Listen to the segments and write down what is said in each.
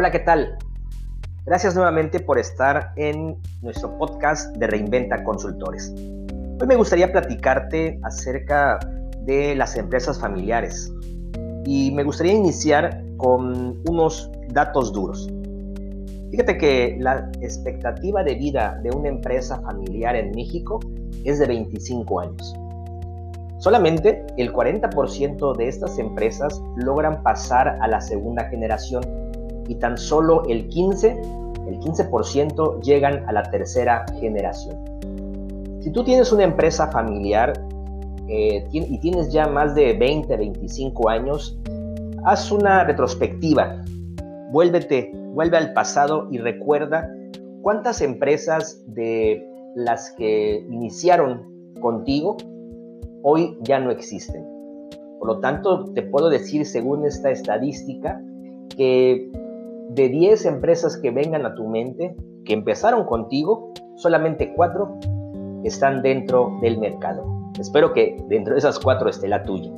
Hola, ¿qué tal? Gracias nuevamente por estar en nuestro podcast de Reinventa Consultores. Hoy me gustaría platicarte acerca de las empresas familiares y me gustaría iniciar con unos datos duros. Fíjate que la expectativa de vida de una empresa familiar en México es de 25 años. Solamente el 40% de estas empresas logran pasar a la segunda generación y tan solo el 15, el 15% llegan a la tercera generación. Si tú tienes una empresa familiar eh, y tienes ya más de 20, 25 años, haz una retrospectiva, vuélvete, vuelve al pasado y recuerda cuántas empresas de las que iniciaron contigo hoy ya no existen. Por lo tanto, te puedo decir, según esta estadística, que de 10 empresas que vengan a tu mente, que empezaron contigo, solamente 4 están dentro del mercado. Espero que dentro de esas 4 esté la tuya.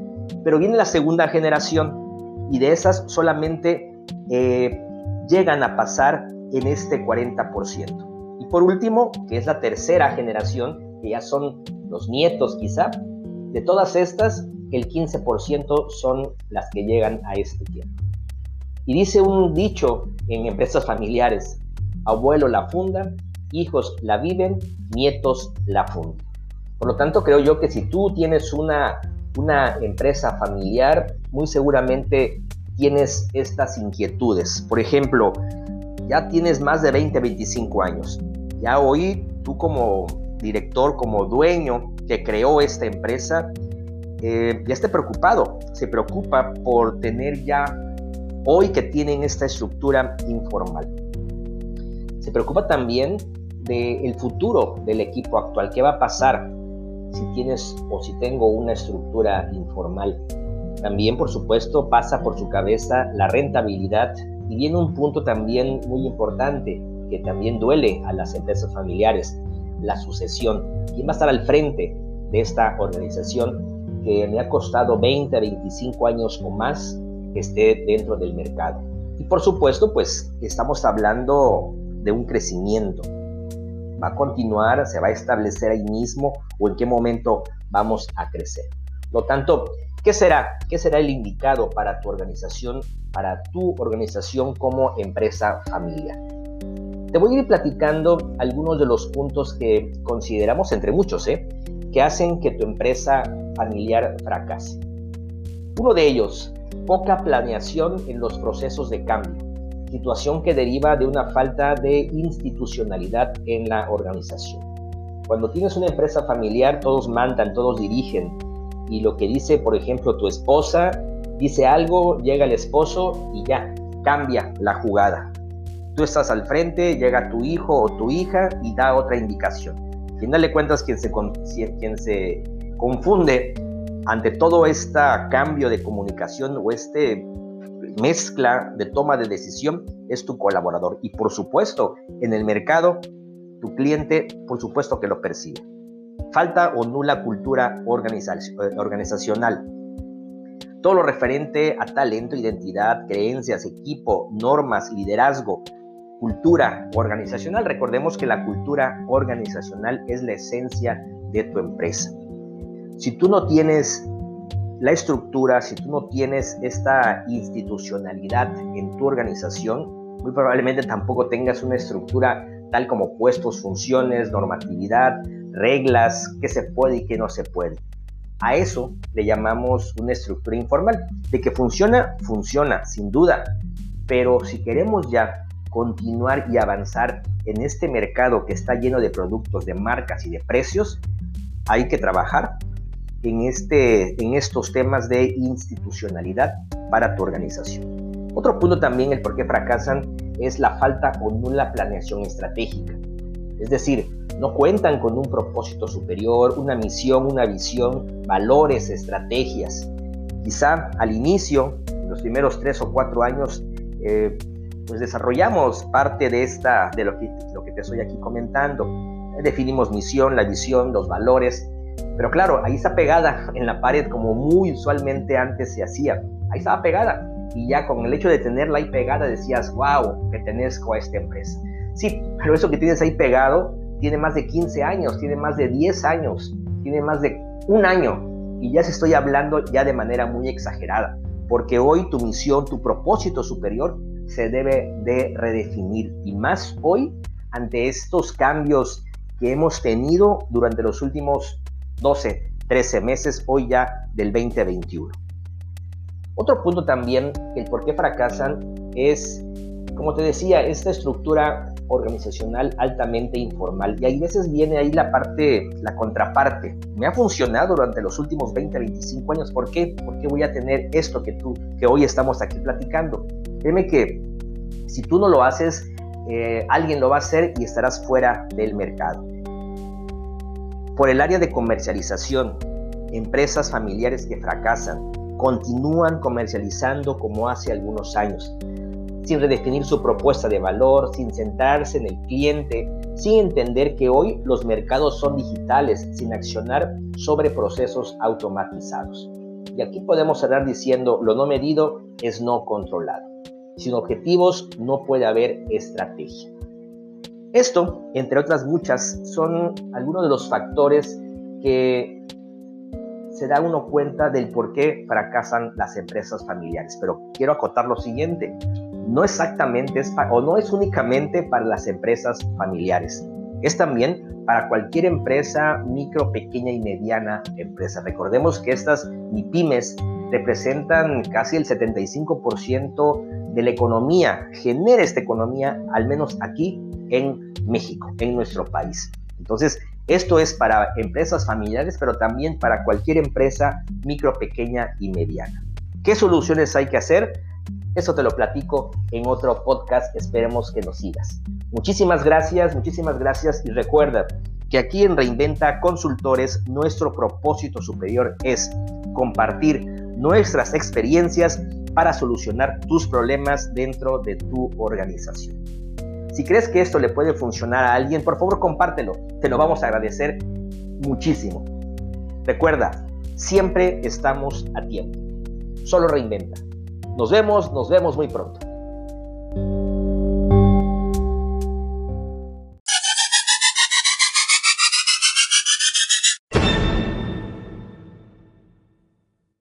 Pero viene la segunda generación y de esas solamente eh, llegan a pasar en este 40%. Y por último, que es la tercera generación, que ya son los nietos quizá, de todas estas, el 15% son las que llegan a este tiempo. Y dice un dicho en empresas familiares, abuelo la funda, hijos la viven, nietos la fundan. Por lo tanto, creo yo que si tú tienes una, una empresa familiar, muy seguramente tienes estas inquietudes. Por ejemplo, ya tienes más de 20, 25 años. Ya hoy tú como director, como dueño que creó esta empresa, eh, ya esté preocupado, se preocupa por tener ya hoy que tienen esta estructura informal. Se preocupa también del futuro del equipo actual, qué va a pasar si tienes o si tengo una estructura informal. También, por supuesto, pasa por su cabeza la rentabilidad y viene un punto también muy importante que también duele a las empresas familiares, la sucesión. ¿Quién va a estar al frente de esta organización que me ha costado 20, 25 años o más que esté dentro del mercado? Y por supuesto, pues estamos hablando de un crecimiento. ¿Va a continuar? ¿Se va a establecer ahí mismo? ¿O en qué momento vamos a crecer? Por lo tanto, ¿qué será? ¿Qué será el indicado para tu organización, para tu organización como empresa familiar? Te voy a ir platicando algunos de los puntos que consideramos, entre muchos, ¿eh? que hacen que tu empresa familiar fracase. Uno de ellos, poca planeación en los procesos de cambio, situación que deriva de una falta de institucionalidad en la organización. Cuando tienes una empresa familiar, todos mandan, todos dirigen, y lo que dice, por ejemplo, tu esposa, dice algo, llega el esposo y ya, cambia la jugada. Tú estás al frente, llega tu hijo o tu hija y da otra indicación. Al final de cuentas, quien se, quien se confunde ante todo este cambio de comunicación o este mezcla de toma de decisión es tu colaborador. Y por supuesto, en el mercado, tu cliente, por supuesto que lo percibe. Falta o nula cultura organizacional. Todo lo referente a talento, identidad, creencias, equipo, normas, liderazgo, cultura organizacional. Recordemos que la cultura organizacional es la esencia de tu empresa. Si tú no tienes la estructura, si tú no tienes esta institucionalidad en tu organización, muy probablemente tampoco tengas una estructura tal como puestos, funciones, normatividad, reglas, qué se puede y qué no se puede. A eso le llamamos una estructura informal. De que funciona, funciona, sin duda. Pero si queremos ya continuar y avanzar en este mercado que está lleno de productos, de marcas y de precios, hay que trabajar en, este, en estos temas de institucionalidad para tu organización. Otro punto también, el por qué fracasan, es la falta o nula planeación estratégica. Es decir, no cuentan con un propósito superior, una misión, una visión, valores, estrategias. Quizá al inicio, en los primeros tres o cuatro años, eh, pues desarrollamos parte de esta, de lo que, lo que te estoy aquí comentando. Definimos misión, la visión, los valores, pero claro, ahí está pegada en la pared como muy usualmente antes se hacía. Ahí estaba pegada. y ya con el hecho de tenerla ahí pegada decías, wow, pertenezco a esta empresa. Sí, pero eso que tienes ahí pegado tiene más de 15 años, tiene más de 10 años, tiene más de un año y ya se estoy hablando ya de manera muy exagerada, porque hoy tu misión, tu propósito superior se debe de redefinir y más hoy ante estos cambios que hemos tenido durante los últimos 12, 13 meses, hoy ya del 2021. Otro punto también, el por qué fracasan, es, como te decía, esta estructura organizacional altamente informal. Y hay veces viene ahí la parte, la contraparte. Me ha funcionado durante los últimos 20, 25 años. ¿Por qué? Porque voy a tener esto que tú, que hoy estamos aquí platicando. Créeme que si tú no lo haces, eh, alguien lo va a hacer y estarás fuera del mercado. Por el área de comercialización, empresas familiares que fracasan continúan comercializando como hace algunos años, sin redefinir su propuesta de valor, sin centrarse en el cliente, sin entender que hoy los mercados son digitales, sin accionar sobre procesos automatizados. Y aquí podemos cerrar diciendo, lo no medido es no controlado. Sin objetivos no puede haber estrategia. Esto, entre otras muchas, son algunos de los factores que se da uno cuenta del por qué fracasan las empresas familiares. Pero quiero acotar lo siguiente, no exactamente es o no es únicamente para las empresas familiares, es también para cualquier empresa micro, pequeña y mediana empresa. Recordemos que estas MIPIMES representan casi el 75% de la economía, genera esta economía, al menos aquí en México, en nuestro país. Entonces, esto es para empresas familiares, pero también para cualquier empresa micro, pequeña y mediana. ¿Qué soluciones hay que hacer? Eso te lo platico en otro podcast. Esperemos que nos sigas. Muchísimas gracias, muchísimas gracias y recuerda que aquí en Reinventa Consultores nuestro propósito superior es compartir nuestras experiencias para solucionar tus problemas dentro de tu organización. Si crees que esto le puede funcionar a alguien, por favor compártelo. Te lo vamos a agradecer muchísimo. Recuerda, siempre estamos a tiempo. Solo reinventa. Nos vemos, nos vemos muy pronto.